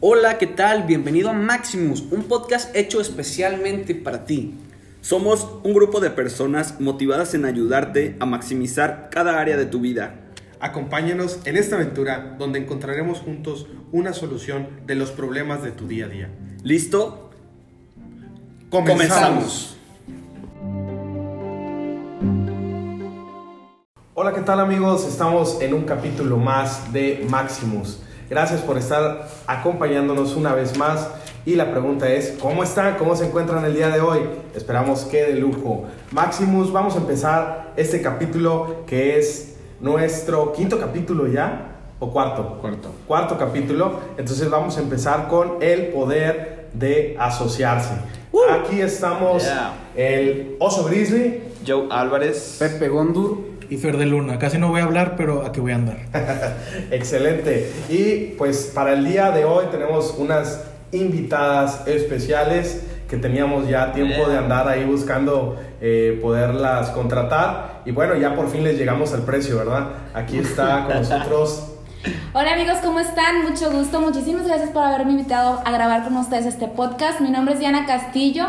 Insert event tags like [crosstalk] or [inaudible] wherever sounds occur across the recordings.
Hola, ¿qué tal? Bienvenido a Maximus, un podcast hecho especialmente para ti. Somos un grupo de personas motivadas en ayudarte a maximizar cada área de tu vida. Acompáñanos en esta aventura donde encontraremos juntos una solución de los problemas de tu día a día. ¿Listo? Comenzamos. Hola, ¿qué tal amigos? Estamos en un capítulo más de Maximus. Gracias por estar acompañándonos una vez más. Y la pregunta es, ¿cómo están? ¿Cómo se encuentran el día de hoy? Esperamos que de lujo. Maximus, vamos a empezar este capítulo que es nuestro quinto capítulo ya. ¿O cuarto? Cuarto. Cuarto capítulo. Entonces vamos a empezar con el poder de asociarse. Aquí estamos Yeah. el oso grizzly, Joe Álvarez. Pepe Gondur. Y Fer de Luna. Casi no voy a hablar, pero aquí voy a andar. [laughs] Excelente. Y pues para el día de hoy tenemos unas invitadas especiales que teníamos ya tiempo de andar ahí buscando eh, poderlas contratar. Y bueno, ya por fin les llegamos al precio, ¿verdad? Aquí está con [laughs] nosotros. Hola amigos, ¿cómo están? Mucho gusto, muchísimas gracias por haberme invitado a grabar con ustedes este podcast. Mi nombre es Diana Castillo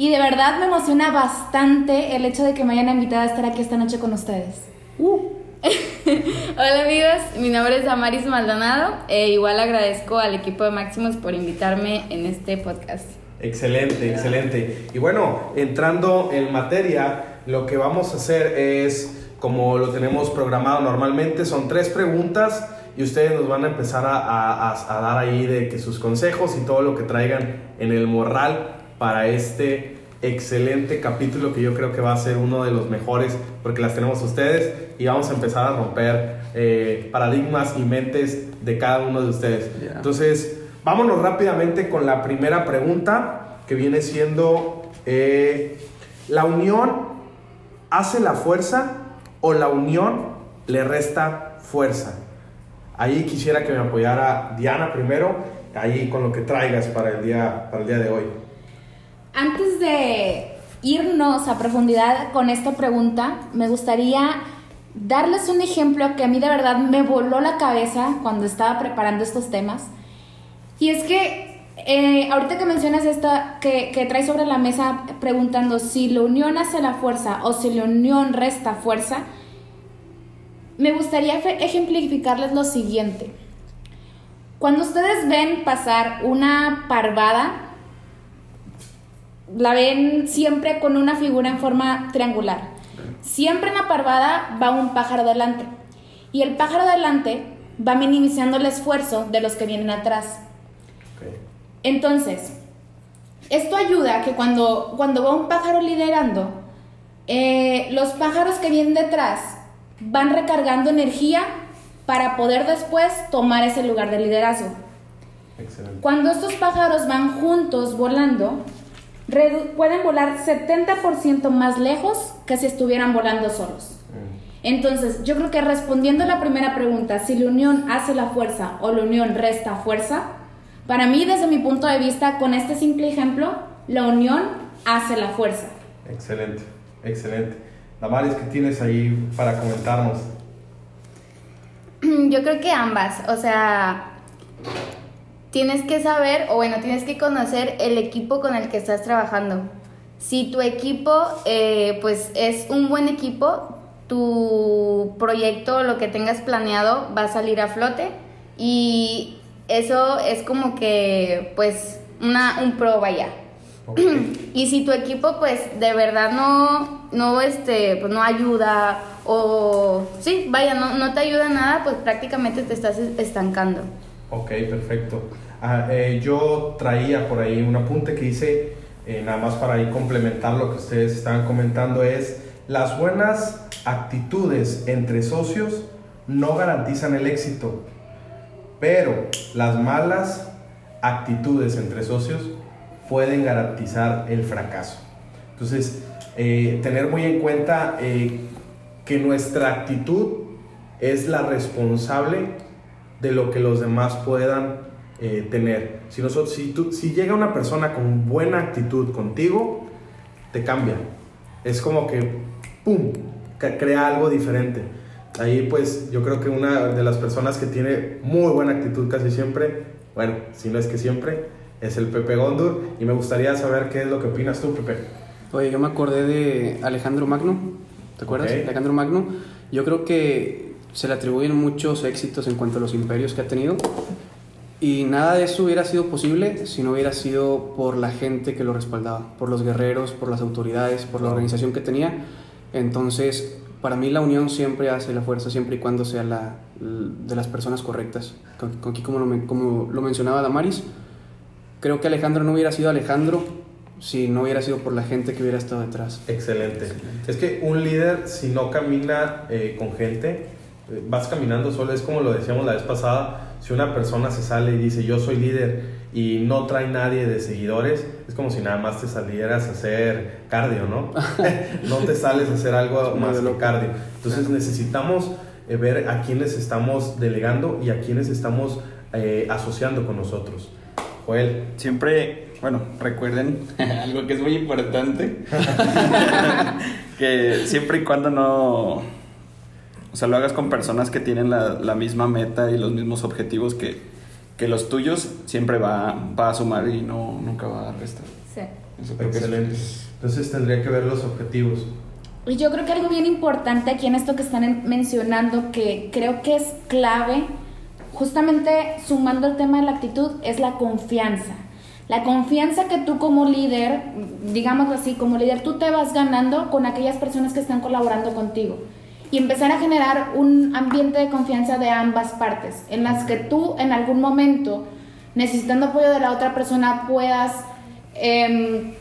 y de verdad me emociona bastante el hecho de que me hayan invitado a estar aquí esta noche con ustedes. [laughs] Hola amigos, mi nombre es Amaris Maldonado e igual agradezco al equipo de Maximus por invitarme en este podcast. Excelente, excelente. Y bueno, entrando en materia, lo que vamos a hacer es, como lo tenemos programado normalmente, son tres preguntas y ustedes nos van a empezar a, a- a- a dar ahí de que sus consejos y todo lo que traigan en el morral para este excelente capítulo que yo creo que va a ser uno de los mejores porque las tenemos ustedes y vamos a empezar a romper eh, paradigmas y mentes de cada uno de ustedes. Ya. Entonces, vámonos rápidamente con la primera pregunta que viene siendo, eh, ¿la unión hace la fuerza o la unión le resta fuerza? Ahí quisiera que me apoyara Diana primero, ahí con lo que traigas para el día, para el día de hoy. Antes de irnos a profundidad con esta pregunta, me gustaría darles un ejemplo que a mí de verdad me voló la cabeza cuando estaba preparando estos temas. Y es que eh, ahorita que mencionas esta, que, que traes sobre la mesa preguntando si la unión hace la fuerza o si la unión resta fuerza, me gustaría ejemplificarles lo siguiente. Cuando ustedes ven pasar una parvada, la ven siempre con una figura en forma triangular. Siempre en la parvada va un pájaro delante. Y el pájaro delante va minimizando el esfuerzo de los que vienen atrás. Entonces, esto ayuda a que cuando, cuando va un pájaro liderando, eh, los pájaros que vienen detrás van recargando energía para poder después tomar ese lugar de liderazgo. Excelente. Cuando estos pájaros van juntos volando, pueden volar 70% más lejos que si estuvieran volando solos. Entonces, yo creo que respondiendo a la primera pregunta, si la unión hace la fuerza o la unión resta fuerza, para mí, desde mi punto de vista, con este simple ejemplo, la unión hace la fuerza. Excelente, excelente. Damaris, ¿qué tienes ahí para comentarnos? [clears throat] Yo creo que ambas, o sea, tienes que saber, o bueno, tienes que conocer el equipo con el que estás trabajando. Si tu equipo, eh, pues es un buen equipo, tu proyecto, lo que tengas planeado, va a salir a flote y eso es como que, pues, una, un pro vaya. [clears throat] Y si tu equipo pues de verdad no, no, este, pues no ayuda o sí, vaya, no, no te ayuda nada, pues prácticamente te estás estancando. Ok, perfecto. Ah, eh, yo traía por ahí un apunte que hice, eh, nada más para ahí complementar lo que ustedes estaban comentando, es las buenas actitudes entre socios no garantizan el éxito, pero las malas actitudes entre socios pueden garantizar el fracaso. Entonces, eh, tener muy en cuenta que nuestra actitud es la responsable de lo que los demás puedan eh, tener. Si, nosotros, si, tú- si llega una persona con buena actitud contigo, te cambia. Es como que, ¡pum!, crea algo diferente. Ahí pues yo creo que una de las personas que tiene muy buena actitud casi siempre bueno, si no es que siempre, es el Pepe Gondur. Y me gustaría saber qué es lo que opinas tú, Pepe. Oye, yo me acordé de Alejandro Magno, ¿te acuerdas? Alejandro Magno. Yo creo que se le atribuyen muchos éxitos en cuanto a los imperios que ha tenido. Y nada de eso hubiera sido posible si no hubiera sido por la gente que lo respaldaba, por los guerreros, por las autoridades, por la organización que tenía. Entonces, para mí la unión siempre hace la fuerza, siempre y cuando sea la, de las personas correctas. Con- con- Aquí como lo, como lo mencionaba Damaris, creo que Alejandro no hubiera sido Alejandro si no hubiera sido por la gente que hubiera estado detrás. Excelente. Es que un líder, si no camina eh, con gente, vas caminando solo. Es como lo decíamos la vez pasada. Si una persona se sale y dice yo soy líder y no trae nadie de seguidores, es como si nada más te salieras a hacer cardio, ¿no? [laughs] no te sales a hacer algo más de que cardio. Entonces necesitamos eh, ver a quiénes estamos delegando y a quiénes estamos eh, asociando con nosotros. Joel, Siempre, bueno, recuerden [laughs] algo que es muy importante, [laughs] que siempre y cuando no, o sea, lo hagas con personas que tienen la, la misma meta y los mismos objetivos que, que los tuyos, siempre va, va a sumar y no, nunca va a restar. Sí. Eso creo que es- excelente. Entonces tendría que ver los objetivos. Y yo creo que algo bien importante aquí en esto que están en- mencionando, que creo que es clave, justamente sumando el tema de la actitud, es la confianza. La confianza que tú como líder, digámoslo así, como líder, tú te vas ganando con aquellas personas que están colaborando contigo. Y empezar a generar un ambiente de confianza de ambas partes, en las que tú en algún momento, necesitando apoyo de la otra persona, puedas em,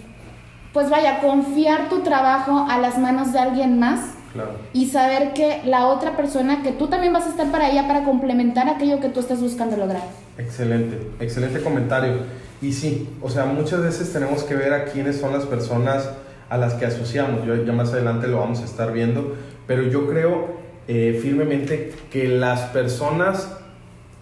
pues vaya, confiar tu trabajo a las manos de alguien más Claro. y saber que la otra persona, que tú también vas a estar para ella para complementar aquello que tú estás buscando lograr. Excelente, excelente comentario. Y sí, o sea, muchas veces tenemos que ver a quiénes son las personas a las que asociamos. Yo, ya más adelante lo vamos a estar viendo, pero yo creo eh, firmemente que las personas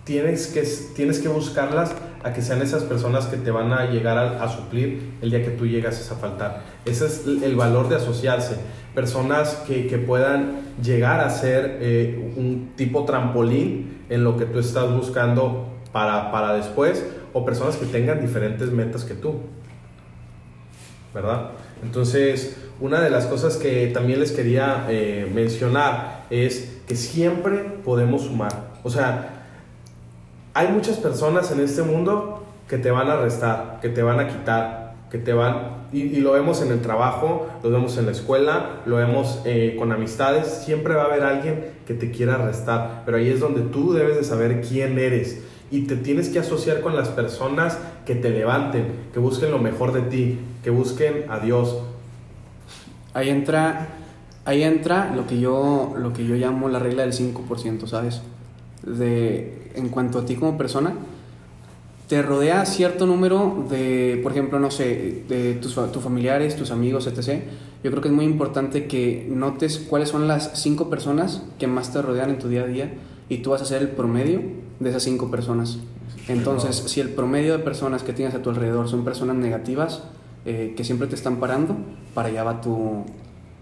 tienes que, tienes que buscarlas a que sean esas personas que te van a llegar a, a suplir el día que tú llegas a faltar. Ese es el valor de asociarse. Personas que, que puedan llegar a ser eh, un tipo trampolín en lo que tú estás buscando para, para después, o personas que tengan diferentes metas que tú. ¿Verdad? Entonces, una de las cosas que también les quería eh, mencionar es que siempre podemos sumar. O sea, hay muchas personas en este mundo que te van a restar, que te van a quitar, que te van... Y, lo vemos en el trabajo, lo vemos en la escuela, lo vemos eh, con amistades. Siempre va a haber alguien que te quiera restar. Pero ahí es donde tú debes de saber quién eres. Y te tienes que asociar con las personas que te levanten, que busquen lo mejor de ti, que busquen a Dios. Ahí entra, ahí entra lo que yo, lo que yo llamo la regla del 5%, ¿sabes? De, en cuanto a ti como persona, te rodea cierto número de, por ejemplo, no sé, de tus, tus familiares, tus amigos, etc. Yo creo que es muy importante que notes cuáles son las cinco personas que más te rodean en tu día a día y tú vas a ser el promedio de esas cinco personas. Entonces, si el promedio de personas que tienes a tu alrededor son personas negativas, eh, que siempre te están parando, para allá va tu,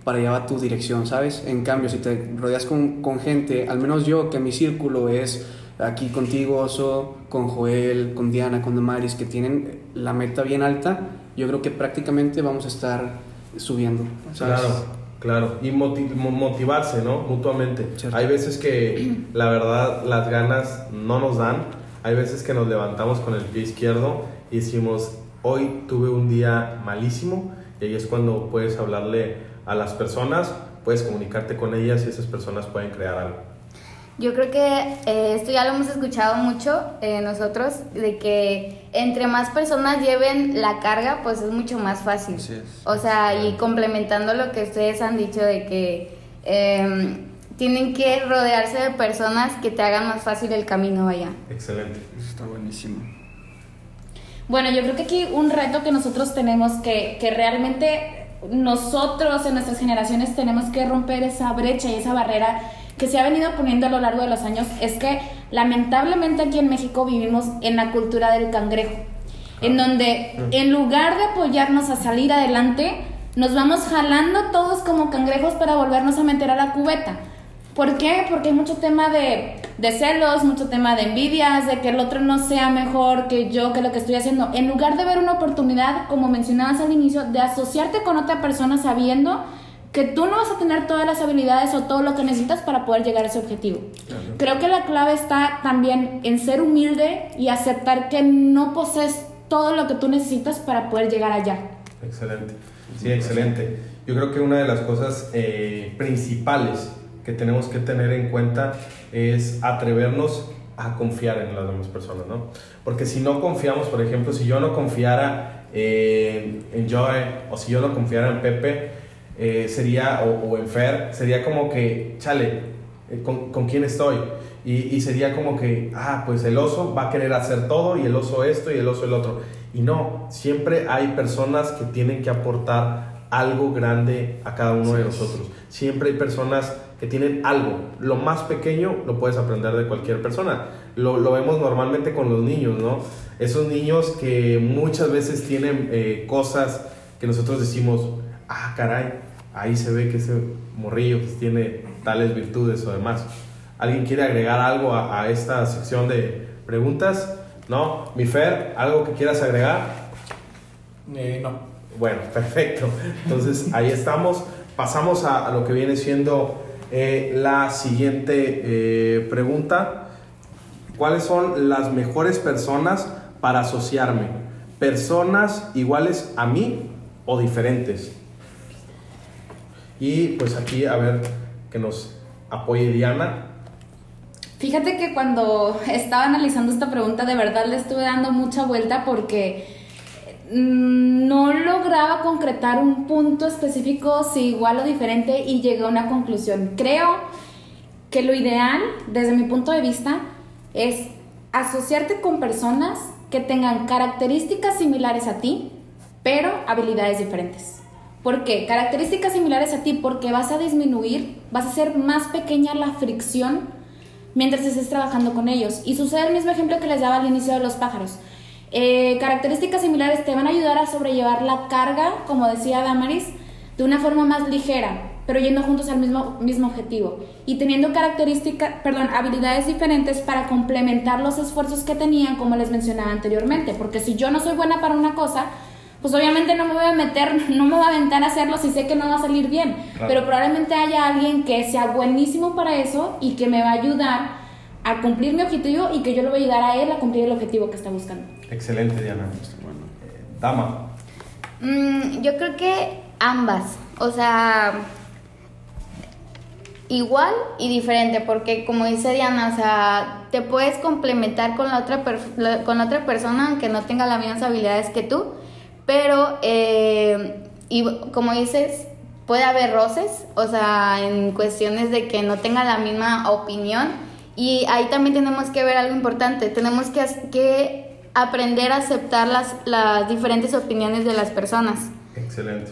para allá va tu dirección, ¿sabes? En cambio, si te rodeas con, con gente, al menos yo, que mi círculo es aquí contigo, Oso, con Joel, con Diana, con Damaris, que tienen la meta bien alta, yo creo que prácticamente vamos a estar subiendo, ¿sabes? Claro, claro. Y moti- mo- motivarse, ¿no? Mutuamente. Cierto. Hay veces que la verdad las ganas no nos dan. Hay veces que nos levantamos con el pie izquierdo y decimos, hoy tuve un día malísimo. Y ahí es cuando puedes hablarle a las personas, puedes comunicarte con ellas y esas personas pueden crear algo. Yo creo que eh, esto ya lo hemos escuchado mucho eh, nosotros, de que entre más personas lleven la carga, pues es mucho más fácil. Así es. O sea, y complementando lo que ustedes han dicho de que eh, tienen que rodearse de personas que te hagan más fácil el camino allá. Excelente. Eso está buenísimo. Bueno, yo creo que aquí un reto que nosotros tenemos que, que realmente nosotros en nuestras generaciones tenemos que romper esa brecha y esa barrera que se ha venido poniendo a lo largo de los años es que lamentablemente aquí en México vivimos en la cultura del cangrejo, en donde en lugar de apoyarnos a salir adelante, nos vamos jalando todos como cangrejos para volvernos a meter a la cubeta. ¿Por qué? Porque hay mucho tema de, de celos, mucho tema de envidias, de que el otro no sea mejor que yo, que lo que estoy haciendo. En lugar de ver una oportunidad, como mencionabas al inicio, de asociarte con otra persona sabiendo que tú no vas a tener todas las habilidades o todo lo que necesitas para poder llegar a ese objetivo. Creo que la clave está también en ser humilde y aceptar que no posees todo lo que tú necesitas para poder llegar allá. Excelente. Sí, excelente. Yo creo que una de las cosas eh, principales que tenemos que tener en cuenta es atrevernos a confiar en las demás personas, ¿no? Porque si no confiamos, por ejemplo, si yo no confiara eh, en Joy o si yo no confiara en Pepe, eh, sería, o, o, en Fer, sería como que, chale, eh, ¿con, ¿con, quién estoy? Y, y, sería como que, ah, pues el oso va a querer hacer todo y el oso esto y el oso el otro. Y no, siempre hay personas que tienen que aportar algo grande a cada uno sí. de nosotros. Siempre hay personas que tienen algo. Lo más pequeño lo puedes aprender de cualquier persona. Lo, lo vemos normalmente con los niños, ¿no? Esos niños que muchas veces tienen eh, cosas que nosotros decimos, ah, caray, ahí se ve que ese morrillo pues, tiene tales virtudes o demás. ¿Alguien quiere agregar algo a, a esta sección de preguntas? ¿No? Mi Fer, ¿algo que quieras agregar? Eh, no. Bueno, [laughs] perfecto. Entonces ahí estamos. Pasamos a, a lo que viene siendo eh, la siguiente eh, pregunta. ¿Cuáles son las mejores personas para asociarme? ¿Personas iguales a mí o diferentes? Y pues aquí a ver que nos apoye Diana. Fíjate que cuando estaba analizando esta pregunta de verdad le estuve dando mucha vuelta porque no lograba concretar un punto específico si igual o diferente y llegué a una conclusión. Creo que lo ideal, desde mi punto de vista, es asociarte con personas que tengan características similares a ti, pero habilidades diferentes. ¿Por qué? Características similares a ti porque vas a disminuir, vas a hacer más pequeña la fricción mientras estés trabajando con ellos. Y sucede el mismo ejemplo que les daba al inicio de los pájaros. Eh, características similares te van a ayudar a sobrellevar la carga, como decía Damaris, de una forma más ligera, pero yendo juntos al mismo, mismo objetivo. Y teniendo características, perdón, habilidades diferentes para complementar los esfuerzos que tenían, como les mencionaba anteriormente, porque si yo no soy buena para una cosa, pues obviamente no me voy a meter, [laughs] no me voy a aventar a hacerlo si sé que no va a salir bien, claro. pero probablemente haya alguien que sea buenísimo para eso y que me va a ayudar a cumplir mi objetivo y que yo le voy a ayudar a él a cumplir el objetivo que está buscando. Excelente, Diana. Bueno. Eh, Dama. Mm, yo creo que ambas. O sea, igual y diferente, porque como dice Diana, o sea, te puedes complementar con la otra, con la otra persona aunque no tenga las mismas habilidades que tú, pero, eh, y como dices, puede haber roces, o sea, en cuestiones de que no tenga la misma opinión. Y ahí también tenemos que ver algo importante, tenemos que, que aprender a aceptar las, las diferentes opiniones de las personas. Excelente.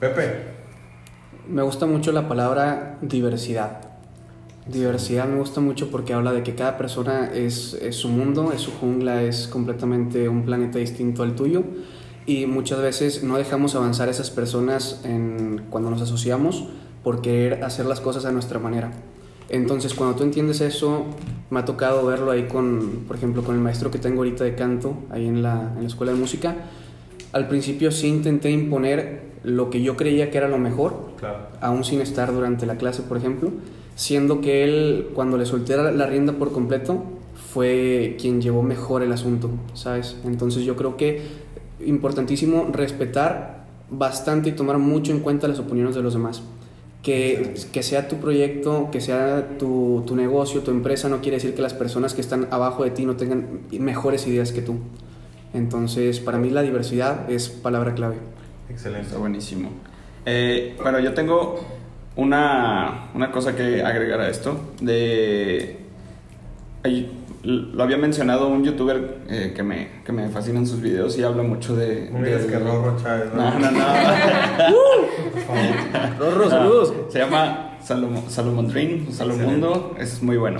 Pepe. Me gusta mucho la palabra diversidad. Diversidad me gusta mucho porque habla de que cada persona es, es su mundo, es su jungla, es completamente un planeta distinto al tuyo y muchas veces no dejamos avanzar a esas personas en, cuando nos asociamos por querer hacer las cosas a nuestra manera. Entonces, cuando tú entiendes eso, me ha tocado verlo ahí con, por ejemplo, con el maestro que tengo ahorita de canto, ahí en la, en la escuela de música. Al principio sí intenté imponer lo que yo creía que era lo mejor, claro. aún sin estar durante la clase, por ejemplo, siendo que él, cuando le solté la rienda por completo, fue quien llevó mejor el asunto, ¿sabes? Entonces yo creo que importantísimo respetar bastante y tomar mucho en cuenta las opiniones de los demás. Que, que, sea tu proyecto, que sea tu, tu, negocio, tu empresa, no quiere decir que las personas que están abajo de ti no tengan mejores ideas que tú. Entonces, para mí la diversidad es palabra clave. Excelente. Está buenísimo. Eh, bueno, yo tengo una, una, cosa que agregar a esto. De, lo había mencionado un youtuber eh, que, me, que me fascinan sus videos y habla mucho de... No digas que Rorro Chávez. No, no, no. [laughs] [laughs] Rorro, saludos. Se llama Salomon, Salomon Dream, Salomundo, es muy bueno.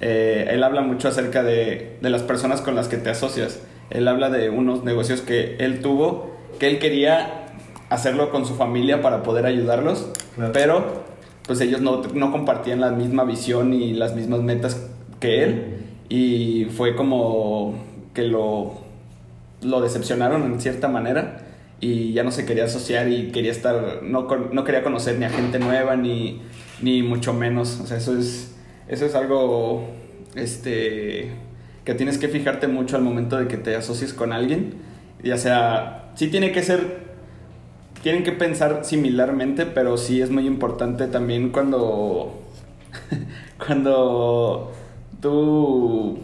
Eh, él habla mucho acerca de, de las personas con las que te asocias. Él habla de unos negocios que él tuvo, que él quería hacerlo con su familia para poder ayudarlos, claro. pero pues ellos no, no compartían la misma visión y las mismas metas que él y fue como que lo, lo decepcionaron en cierta manera y ya no se quería asociar y quería estar, no, no quería conocer ni a gente nueva ni, ni mucho menos, o sea, eso es, eso es algo este, que tienes que fijarte mucho al momento de que te asocies con alguien, ya sea, sí tiene que ser tienen que pensar similarmente, pero sí es muy importante también cuando [laughs] cuando tú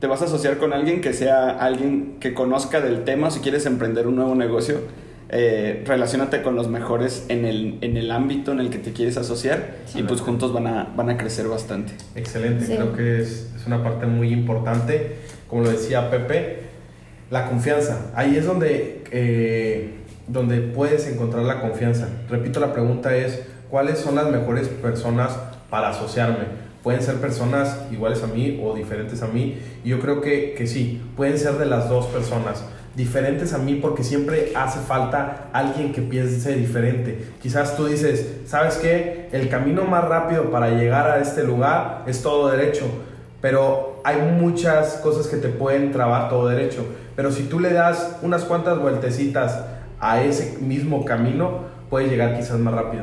te vas a asociar con alguien que sea alguien que conozca del tema, si quieres emprender un nuevo negocio, eh, relacionate con los mejores en el, en el ámbito en el que te quieres asociar y pues juntos van a, van a crecer bastante. Excelente, Sí. creo que es, es una parte muy importante. Como lo decía Pepe, la confianza. Ahí es donde, eh, donde puedes encontrar la confianza. Repito, la pregunta es, ¿cuáles son las mejores personas para asociarme? Pueden ser personas iguales a mí o diferentes a mí. Yo creo que, que sí, pueden ser de las dos personas. Diferentes a mí porque siempre hace falta alguien que piense diferente. Quizás tú dices, ¿sabes qué? El camino más rápido para llegar a este lugar es todo derecho. Pero hay muchas cosas que te pueden trabar todo derecho. Pero si tú le das unas cuantas vueltecitas a ese mismo camino, puedes llegar quizás más rápido.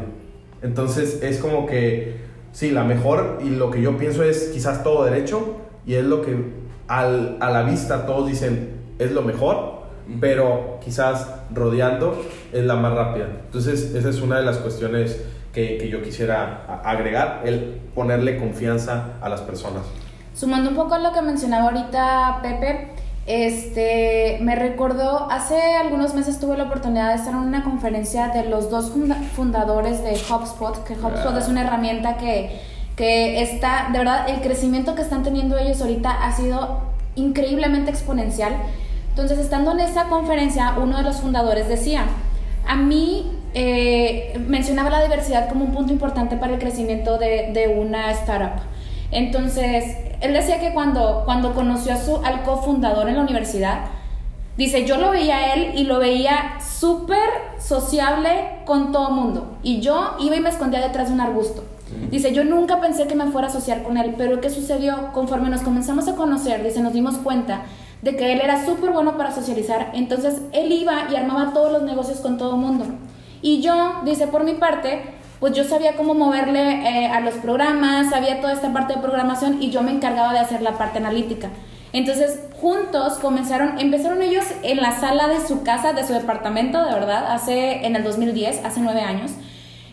Entonces es como que, sí, la mejor y lo que yo pienso es quizás todo derecho y es lo que al- a la vista todos dicen es lo mejor, pero quizás rodeando es la más rápida. Entonces esa es una de las cuestiones que, que yo quisiera a- agregar, el ponerle confianza a las personas. Sumando un poco a lo que mencionaba ahorita Pepe, este, me recordó, hace algunos meses tuve la oportunidad de estar en una conferencia de los dos funda- fundadores de HubSpot, que HubSpot Ah. es una herramienta que, que está, de verdad, el crecimiento que están teniendo ellos ahorita ha sido increíblemente exponencial. Entonces, estando en esa conferencia, uno de los fundadores decía, a mí eh, mencionaba la diversidad como un punto importante para el crecimiento de, de una startup. Entonces, él decía que cuando, cuando conoció a su, al cofundador en la universidad, dice, yo lo veía a él y lo veía súper sociable con todo mundo. Y yo iba y me escondía detrás de un arbusto. Dice, yo nunca pensé que me fuera a asociar con él, pero ¿qué sucedió? Conforme nos comenzamos a conocer, dice, nos dimos cuenta de que él era súper bueno para socializar, entonces él iba y armaba todos los negocios con todo mundo. Y yo, dice, por mi parte, pues yo sabía cómo moverle eh, a los programas, sabía toda esta parte de programación y yo me encargaba de hacer la parte analítica. Entonces, juntos comenzaron, empezaron ellos en la sala de su casa, de su departamento, de verdad, hace, en el 2010, hace nueve años.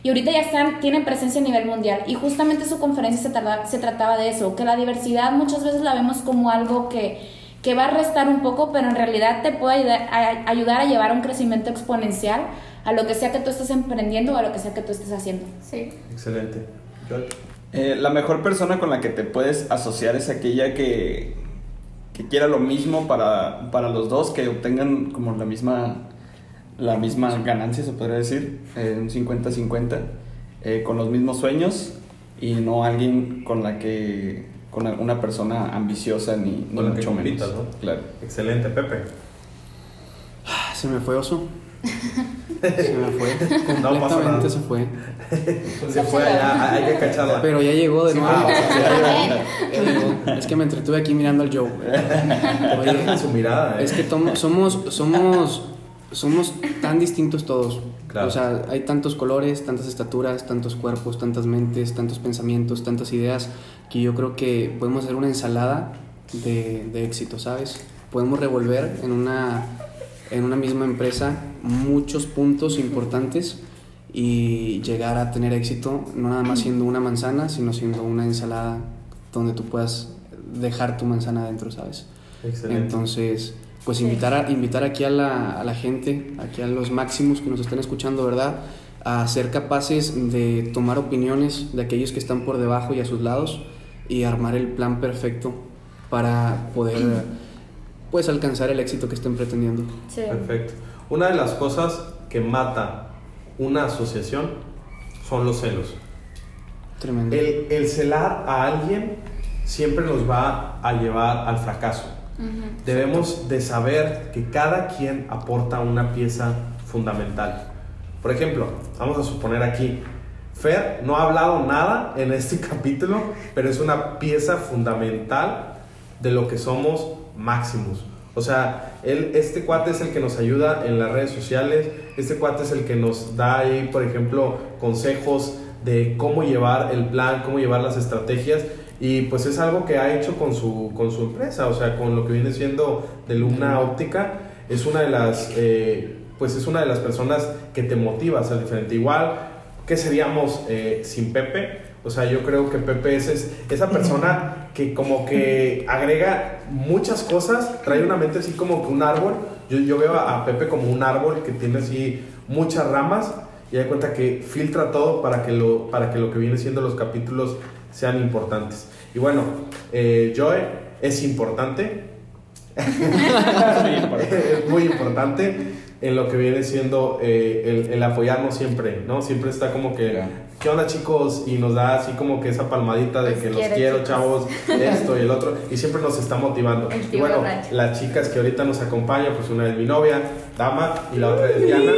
Y ahorita ya están, tienen presencia a nivel mundial. Y justamente su conferencia se, trata- se trataba de eso, que la diversidad muchas veces la vemos como algo que, que va a restar un poco, pero en realidad te puede ayudar a, ayudar a llevar a un crecimiento exponencial a lo que sea que tú estés emprendiendo o a lo que sea que tú estés haciendo. Sí. Excelente. Eh, la mejor persona con la que te puedes asociar es aquella que, que quiera lo mismo para, para los dos, que obtengan como la misma, la misma ganancia, se podría decir, eh, un 50-50, eh, con los mismos sueños y no alguien con la que con una persona ambiciosa ni, ni mucho menos. compitas, ¿no? Claro. Excelente, Pepe. Se me fue oso. Se me fue. No. Completamente se fue. Se fue allá, hay que cacharla. Pero ya llegó de Sí, nuevo. [laughs] llegó. Es que me entretuve aquí mirando al Joe. Oye, su mirada, ¿eh? es que tomo- somos, somos, somos tan distintos todos. Claro. O sea, hay tantos colores, tantas estaturas, tantos cuerpos, tantas mentes, tantos pensamientos, tantas ideas, que yo creo que podemos hacer una ensalada de, de éxito, ¿sabes? Podemos revolver en una, en una misma empresa muchos puntos importantes y llegar a tener éxito, no nada más siendo una manzana, sino siendo una ensalada donde tú puedas dejar tu manzana adentro, ¿sabes? Excelente. Entonces, pues invitar, a, invitar aquí a la, a la gente, aquí a los máximos que nos están escuchando, ¿verdad? A ser capaces de tomar opiniones de aquellos que están por debajo y a sus lados y armar el plan perfecto para poder, pues, alcanzar el éxito que estén pretendiendo. Sí. Perfecto. Una de las cosas que mata una asociación son los celos. Tremendo. El, el celar a alguien siempre nos va a llevar al fracaso. Debemos de saber que cada quien aporta una pieza fundamental. Por ejemplo, vamos a suponer aquí, Fer no ha hablado nada en este [laughs] capítulo, pero es una pieza fundamental de lo que somos Maximus. O sea, él, este cuate es el que nos ayuda en las redes sociales, este cuate es el que nos da ahí, por ejemplo, consejos de cómo llevar el plan, cómo llevar las estrategias. Y pues es algo que ha hecho con su, con su empresa, o sea, con lo que viene siendo de Lumna Óptica. Es una de las, eh, pues es una de las personas que te motiva a ser diferente. Igual, ¿qué seríamos eh, sin Pepe? O sea, yo creo que Pepe es, es esa persona que como que agrega muchas cosas, trae una mente así como que un árbol. Yo, yo veo a Pepe como un árbol que tiene así muchas ramas y da cuenta que filtra todo para que lo, para que, lo que viene siendo los capítulos sean importantes. Y bueno, eh, Joe es importante. [laughs] es muy importante [laughs] en lo que viene siendo eh, el, el, apoyarnos siempre, ¿no? Siempre está como que, ¿qué onda chicos? Y nos da así como que esa palmadita de que los quiero, chavos, [laughs] esto y el otro, y siempre nos está motivando. Y bueno, las chicas que ahorita nos acompañan, pues una es mi novia, Dama, y la otra es Diana.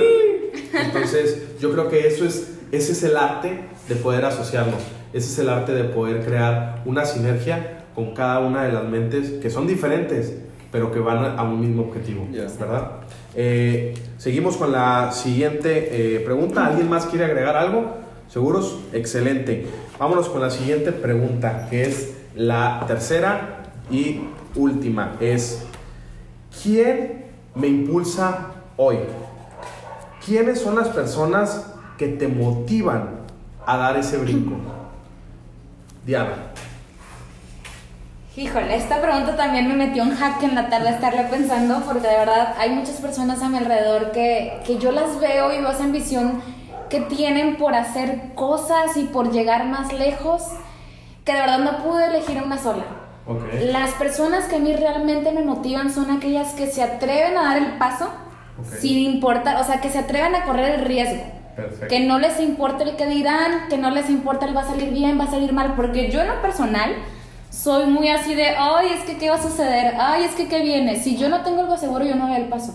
Entonces, yo creo que eso es, ese es el arte de poder asociarnos, ese es el arte de poder crear una sinergia con cada una de las mentes que son diferentes, pero que van a un mismo objetivo, ¿verdad? Eh, seguimos con la siguiente eh, pregunta. ¿Alguien más quiere agregar algo? ¿Seguros? Excelente. Vámonos con la siguiente pregunta, que es la tercera y última. Es, ¿quién me impulsa hoy? ¿Quiénes son las personas que te motivan a dar ese brinco? Diana. Híjole, esta pregunta también me metió un hack en la tarde estarle pensando, porque de verdad hay muchas personas a mi alrededor que, que yo las veo y veo esa ambición que tienen por hacer cosas y por llegar más lejos, que de verdad no pude elegir una sola. Okay. Las personas que a mí realmente me motivan son aquellas que se atreven a dar el paso Okay. sin importar, o sea, que se atreven a correr el riesgo. Perfecto. Que no les importe el que dirán, que no les importa el va a salir bien, va a salir mal, porque yo en lo personal soy muy así de, ay, es que qué va a suceder, ay, es que qué viene. Si yo no tengo algo seguro, yo no doy el paso.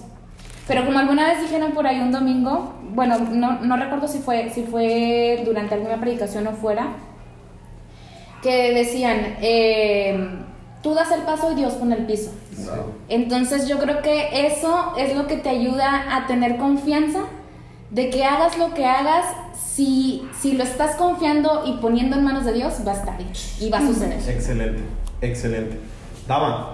Pero como alguna vez dijeron por ahí un domingo, bueno, no, no recuerdo si fue, si fue durante alguna predicación o fuera, que decían, eh, tú das el paso y Dios pone el piso. Entonces yo creo que eso es lo que te ayuda a tener confianza de que hagas lo que hagas, si, si lo estás confiando y poniendo en manos de Dios, va a estar bien y va a suceder. Excelente, excelente. Dama.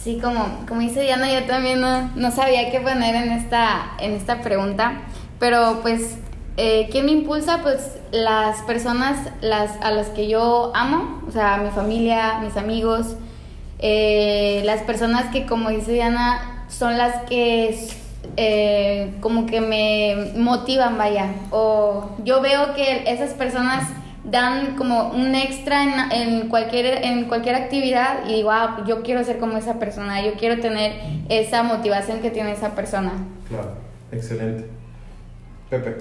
Sí, como, como dice Diana, yo también no, no sabía qué poner en esta, en esta pregunta, pero pues, eh, ¿quién me impulsa? Pues las personas las, a las que yo amo, o sea, mi familia, mis amigos, eh, las personas que, como dice Diana, son las que eh, como que me motivan, vaya, o yo veo que esas personas dan como un extra en, en, cualquier, en cualquier actividad y digo, ah, yo quiero ser como esa persona, yo quiero tener esa motivación que tiene esa persona. Claro, excelente. Pepe.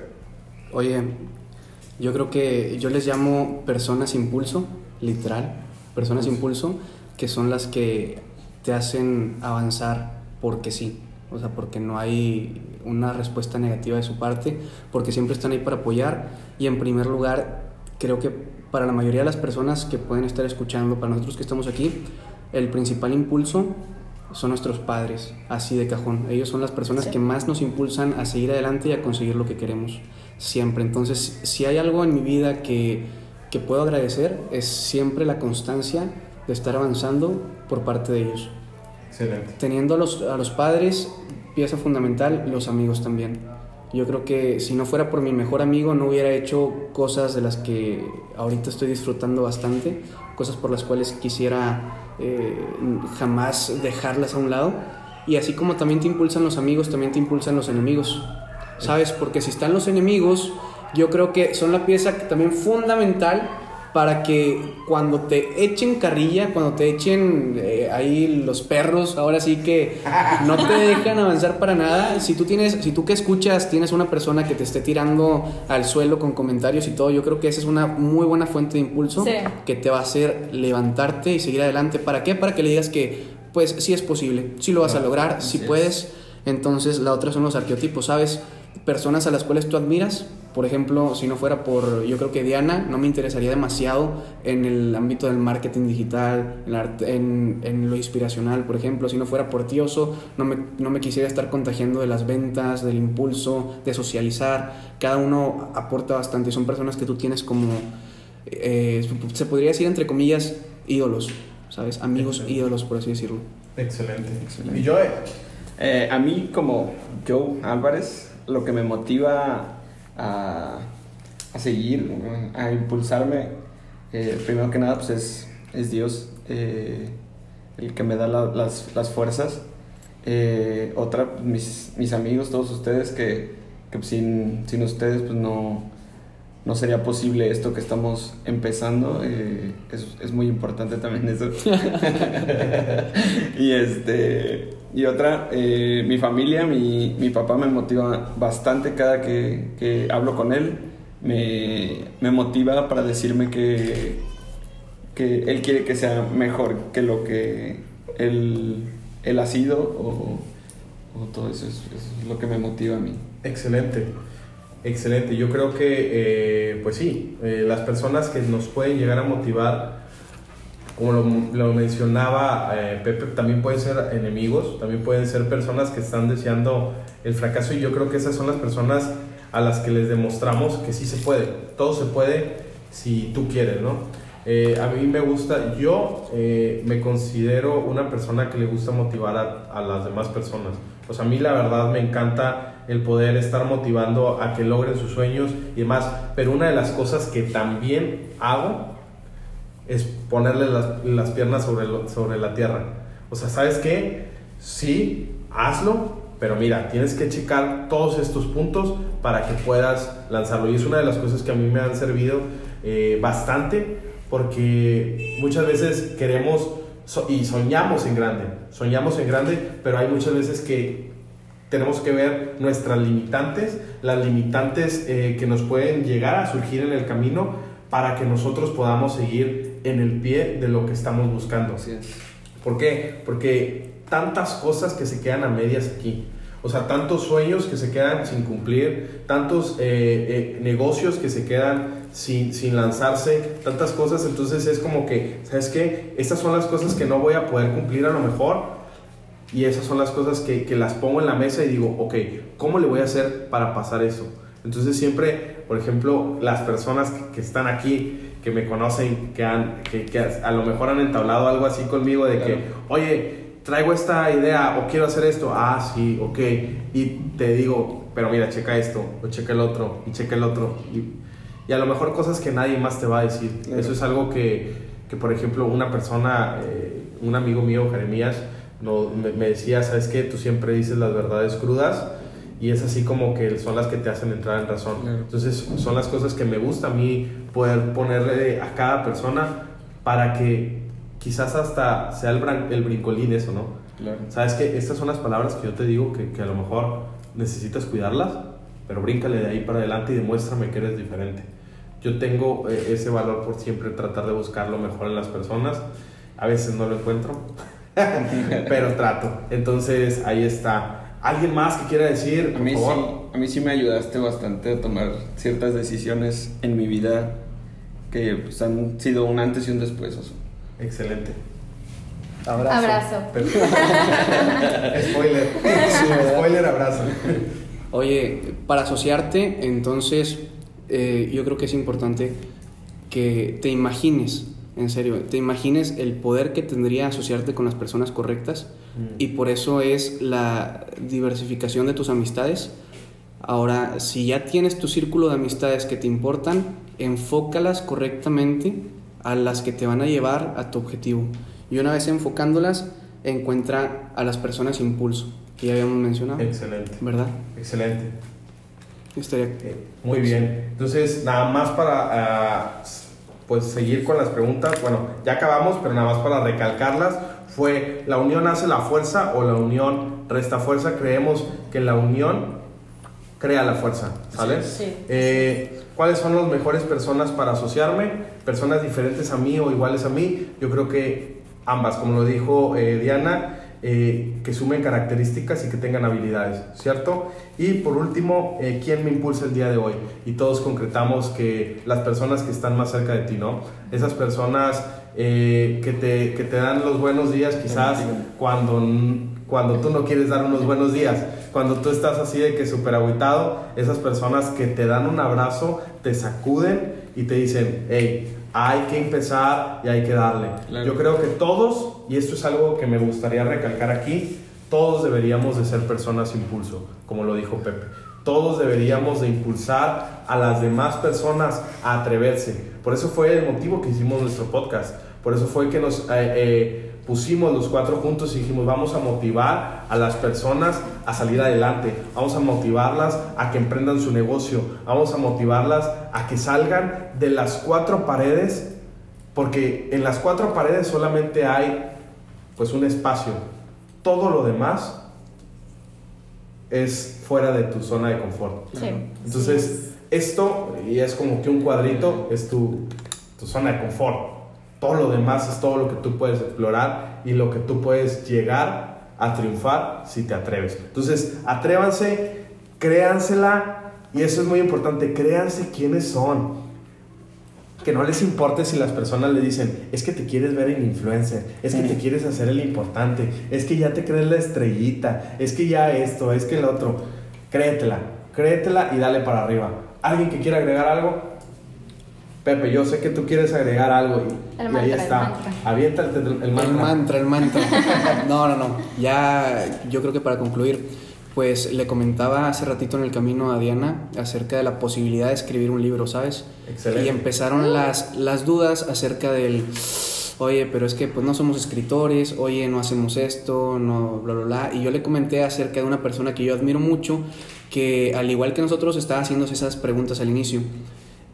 Oye, yo creo que yo les llamo personas impulso, literal, personas impulso, que son las que te hacen avanzar porque sí. O sea, porque no hay una respuesta negativa de su parte, porque siempre están ahí para apoyar. Y en primer lugar, creo que para la mayoría de las personas que pueden estar escuchando, para nosotros que estamos aquí, el principal impulso son nuestros padres, así de cajón. Ellos son las personas sí. que más nos impulsan a seguir adelante y a conseguir lo que queremos siempre. Entonces, si hay algo en mi vida que, que puedo agradecer, es siempre la constancia de estar avanzando por parte de ellos. Teniendo a los, a los padres, pieza fundamental, los amigos también. Yo creo que si no fuera por mi mejor amigo no hubiera hecho cosas de las que ahorita estoy disfrutando bastante, cosas por las cuales quisiera eh, jamás dejarlas a un lado. Y así como también te impulsan los amigos, también te impulsan los enemigos. ¿Sabes? Porque si están los enemigos, yo creo que son la pieza también fundamental para que cuando te echen carrilla, cuando te echen eh, ahí los perros, ahora sí que no te [laughs] dejan avanzar para nada. Si tú tienes, si tú que escuchas tienes una persona que te esté tirando al suelo con comentarios y todo, yo creo que esa es una muy buena fuente de impulso Sí. que te va a hacer levantarte y seguir adelante. ¿Para qué? Para que le digas que pues sí es posible, sí lo vas a lograr, es. puedes. Entonces la otra son los arqueotipos, ¿sabes? Personas a las cuales tú admiras por ejemplo, si no fuera por, yo creo que Diana, no me interesaría demasiado en el ámbito del marketing digital, en, arte- en, en lo inspiracional, por ejemplo, si no fuera por ti, Oso, no me, no me quisiera estar contagiando de las ventas, del impulso, de socializar. Cada uno aporta bastante, son personas que tú tienes como, eh, se podría decir entre comillas, ídolos, ¿sabes? Amigos Excelente. ídolos, por así decirlo. Excelente. Excelente. Y yo, eh, Eh, a mí, como Joe Álvarez, lo que me motiva a, a seguir, a impulsarme, eh, primero que nada, pues es, es Dios eh, el que me da la- las, las fuerzas. Eh, otra, mis, mis amigos, todos ustedes, que, que pues, sin, sin ustedes, pues no, no sería posible esto que estamos empezando. eh, es, es muy importante también eso. [laughs] y este y otra, eh, mi familia, mi, mi papá me motiva bastante cada que, que hablo con él. Me, me motiva para decirme que, que él quiere que sea mejor que lo que él, él ha sido o, o todo eso es, eso es lo que me motiva a mí. Excelente, excelente. Yo creo que, eh, pues sí, eh, las personas que nos pueden llegar a motivar, como lo, mencionaba eh, Pepe, también pueden ser enemigos, también pueden ser personas que están deseando el fracaso y yo creo que esas son las personas a las que les demostramos que sí se puede, todo se puede si tú quieres, ¿no? Eh, a mí me gusta, yo eh, me considero una persona que le gusta motivar a, a las demás personas. Sea, a mí la verdad me encanta el poder estar motivando a que logren sus sueños y demás. Pero una de las cosas que también hago es ponerle las, las piernas sobre, sobre la tierra. O sea, ¿sabes qué? Sí, hazlo, pero mira, tienes que checar todos estos puntos para que puedas lanzarlo. Y es una de las cosas que a mí me han servido eh, bastante porque muchas veces queremos so- y soñamos en grande, soñamos en grande, pero hay muchas veces que tenemos que ver nuestras limitantes, las limitantes eh, que nos pueden llegar a surgir en el camino para que nosotros podamos seguir en el pie de lo que estamos buscando. Es. ¿Por qué? Porque tantas cosas que se quedan a medias aquí. O sea, tantos sueños que se quedan sin cumplir, tantos eh, eh, negocios que se quedan sin, sin lanzarse, tantas cosas. Entonces es como que, ¿sabes qué? Estas son las cosas que no voy a poder cumplir a lo mejor. Y esas son las cosas que, que las pongo en la mesa y digo, ok, ¿cómo le voy a hacer para pasar eso? Entonces siempre, por ejemplo, las personas que, que están aquí, que me conocen, que, han, que, que a lo mejor han entablado algo así conmigo de que, Claro. oye, traigo esta idea o quiero hacer esto, ah, sí, ok, y te digo, pero mira, checa esto, o checa el otro, y checa el otro, y, y a lo mejor cosas que nadie más te va a decir. Claro. Eso es algo que, que, por ejemplo, una persona, eh, un amigo mío, Jeremías, no, me, me decía, ¿sabes qué? Tú siempre dices las verdades crudas y es así como que son las que te hacen entrar en razón. Claro. Entonces son las cosas que me gusta a mí poder ponerle a cada persona para que quizás hasta sea el, bran- el brincolín eso, ¿no? Claro. Sabes que estas son las palabras que yo te digo que, que a lo mejor necesitas cuidarlas, pero bríncale de ahí para adelante y demuéstrame que eres diferente. Yo tengo eh, ese valor por siempre tratar de buscar lo mejor en las personas. A veces no lo encuentro, [laughs] pero trato. Entonces ahí está. ¿Alguien más que quiera decir? A mí, sí, a mí sí me ayudaste bastante a tomar ciertas decisiones en mi vida que pues, han sido un antes y un después. Oso. Excelente. Abrazo. Perfecto. [laughs] Spoiler. Spoiler, abrazo. Oye, para asociarte, entonces eh, yo creo que es importante que te imagines, en serio, te imagines el poder que tendría asociarte con las personas correctas y por eso es la diversificación de tus amistades. Ahora, si ya tienes tu círculo de amistades que te importan, enfócalas correctamente a las que te van a llevar a tu objetivo. Y una vez enfocándolas, encuentra a las personas impulso, que ya habíamos mencionado. Excelente. ¿Verdad? Excelente. Estaría... Eh, Muy bien. Entonces, nada más para ah, pues seguir con las preguntas. Bueno, ya acabamos, pero nada más para recalcarlas. Fue la unión hace la fuerza o la unión resta fuerza. Creemos que la unión crea la fuerza, ¿sale? Sí. Eh, ¿Cuáles son las mejores personas para asociarme? Personas diferentes a mí o iguales a mí. Yo creo que ambas, como lo dijo eh, Diana, eh, que sumen características y que tengan habilidades, ¿cierto? Y por último, eh, ¿quién me impulsa el día de hoy? Y todos concretamos que las personas que están más cerca de ti, ¿no? Esas personas eh, que, te, que te dan los buenos días quizás cuando, cuando tú no quieres dar unos buenos días, cuando tú estás así de que súper aguitado, esas personas que te dan un abrazo, te sacuden y te dicen, hey, hay que empezar y hay que darle. Claro. Yo creo que todos, y esto es algo que me gustaría recalcar aquí, todos deberíamos de ser personas impulso, como lo dijo Pepe. Todos deberíamos de impulsar a las demás personas a atreverse. Por eso fue el motivo que hicimos nuestro podcast. Por eso fue que nos eh, eh, pusimos los cuatro juntos y dijimos, vamos a motivar a las personas a salir adelante, vamos a motivarlas a que emprendan su negocio, vamos a motivarlas a que salgan de las cuatro paredes, porque en las cuatro paredes solamente hay pues un espacio. Todo lo demás es fuera de tu zona de confort. Sí. Entonces, esto, y es como que un cuadrito, es tu, tu zona de confort. Todo lo demás es todo lo que tú puedes explorar y lo que tú puedes llegar a triunfar si te atreves. Entonces, atrévanse, créansela, y eso es muy importante, créanse quiénes son. Que no les importe si las personas le dicen, es que te quieres ver en influencer, es que te quieres hacer el importante, es que ya te crees la estrellita, es que ya esto, es que el otro. Créetela, créetela y dale para arriba. ¿Alguien que quiera agregar algo? Pepe, yo sé que tú quieres agregar algo y, El y ahí mantra, está. el, el mantra. El mantra, el mantra. No, no, no. Ya, yo creo que para concluir, pues le comentaba hace ratito en el camino a Diana acerca de la posibilidad de escribir un libro, ¿sabes? Excelente. Y empezaron las, las dudas acerca del, oye, pero es que pues no somos escritores, oye, no hacemos esto, no, bla, bla, bla. Y yo le comenté acerca de una persona que yo admiro mucho, que al igual que nosotros estaba haciéndose esas preguntas al inicio,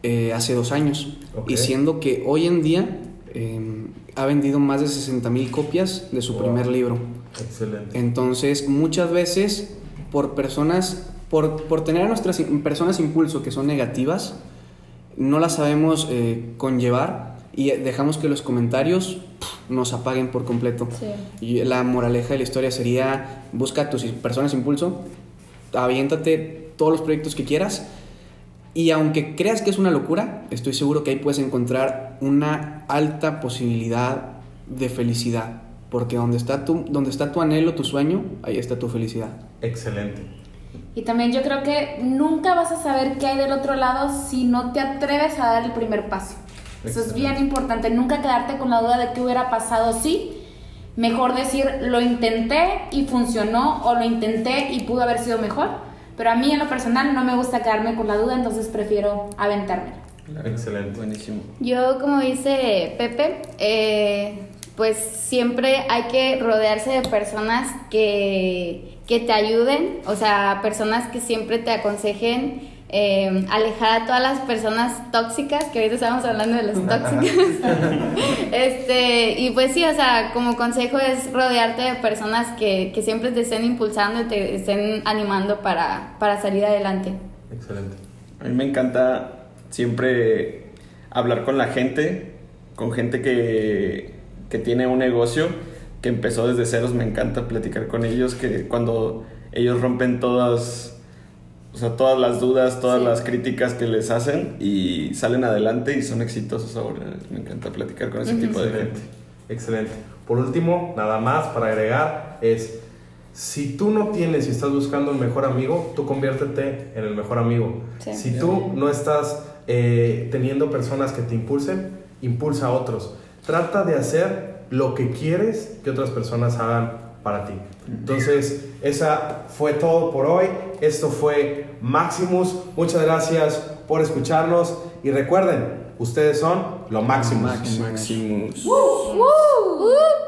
eh, hace dos años. Ok. Y siendo que hoy en día eh, ha vendido más de 60 mil copias de su Wow. primer libro. Excelente. Entonces, muchas veces, por personas, por, por tener a nuestras personas impulso que son negativas, no las sabemos eh, conllevar y dejamos que los comentarios pff, nos apaguen por completo. Sí. Y la moraleja de la historia sería, busca a tus personas impulso, aviéntate todos los proyectos que quieras y aunque creas que es una locura, estoy seguro que ahí puedes encontrar una alta posibilidad de felicidad. Porque donde está tu, donde está tu anhelo, tu sueño, ahí está tu felicidad. Excelente. Y también yo creo que nunca vas a saber qué hay del otro lado si no te atreves a dar el primer paso. Eso es Excelente. bien importante, nunca quedarte con la duda de qué hubiera pasado si. Mejor decir, lo intenté y funcionó, o lo intenté y pudo haber sido mejor. Pero a mí en lo personal no me gusta quedarme con la duda, entonces prefiero aventarme. Excelente. Buenísimo. Yo, como dice Pepe, eh, pues siempre hay que rodearse de personas que, que te ayuden, o sea, personas que siempre te aconsejen, eh, alejar a todas las personas tóxicas, que ahorita estamos hablando de los tóxicos. [laughs] este, y pues sí, o sea, como consejo es rodearte de personas que, que siempre te estén impulsando y te estén animando para, para salir adelante. Excelente. A mí me encanta siempre hablar con la gente, con gente que, que tiene un negocio, que empezó desde ceros. Me encanta platicar con ellos, que cuando ellos rompen todas, o sea, todas las dudas, todas Sí. las críticas que les hacen y salen adelante y son exitosos ahora. Me encanta platicar con ese tipo de Excelente. gente. Excelente. Por último, nada más para agregar es, si tú no tienes y estás buscando un mejor amigo, tú conviértete en el mejor amigo. Sí. Si tú no estás eh, teniendo personas que te impulsen, impulsa a otros. Trata de hacer lo que quieres que otras personas hagan para ti. Entonces, esa fue todo por hoy. Esto fue Maximus. Muchas gracias por escucharnos y recuerden, ustedes son lo máximo. Maximus. ¡Woo!